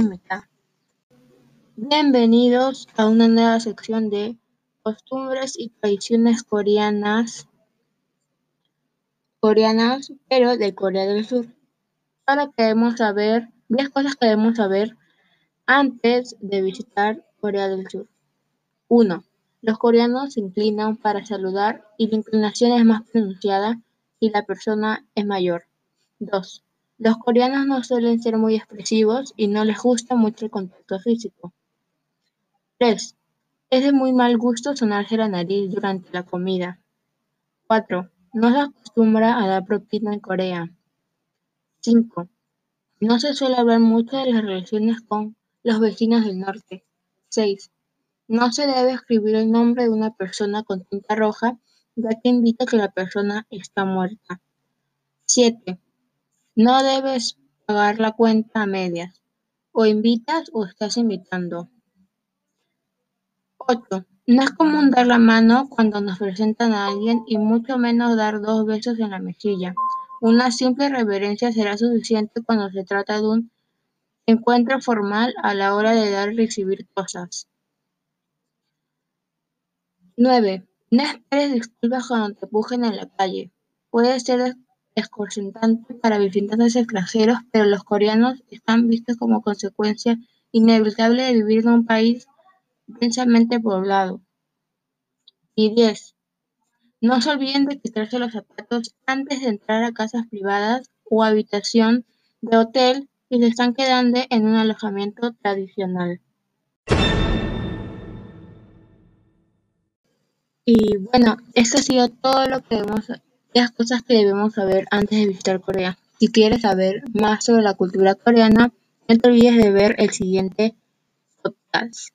Meta. Bienvenidos a una nueva sección de costumbres y tradiciones coreanas, coreanas, pero de Corea del Sur. Ahora queremos saber 10 cosas que debemos saber antes de visitar Corea del Sur. 1. Los coreanos se inclinan para saludar y la inclinación es más pronunciada si la persona es mayor. 2. Los coreanos no suelen ser muy expresivos y no les gusta mucho el contacto físico. 3. Es de muy mal gusto sonarse la nariz durante la comida. 4. No se acostumbra a dar propina en Corea. 5. No se suele hablar mucho de las relaciones con los vecinos del norte. 6. No se debe escribir el nombre de una persona con tinta roja, ya que indica que la persona está muerta. 7. No debes pagar la cuenta a medias. O invitas o estás invitando. 8. No es común dar la mano cuando nos presentan a alguien y mucho menos dar dos besos en la mejilla. Una simple reverencia será suficiente cuando se trata de un encuentro formal a la hora de dar y recibir cosas. 9. No esperes disculpas cuando te empujen en la calle. Puede ser desconcertante para visitantes extranjeros, pero los coreanos están vistos como consecuencia inevitable de vivir en un país densamente poblado. Y 10. No se olviden de quitarse los zapatos antes de entrar a casas privadas o habitación de hotel si se están quedando en un alojamiento tradicional. Y bueno, esto ha sido todo lo que debemos, las cosas que debemos saber antes de visitar Corea. Si quieres saber más sobre la cultura coreana, no te olvides de ver el siguiente podcast.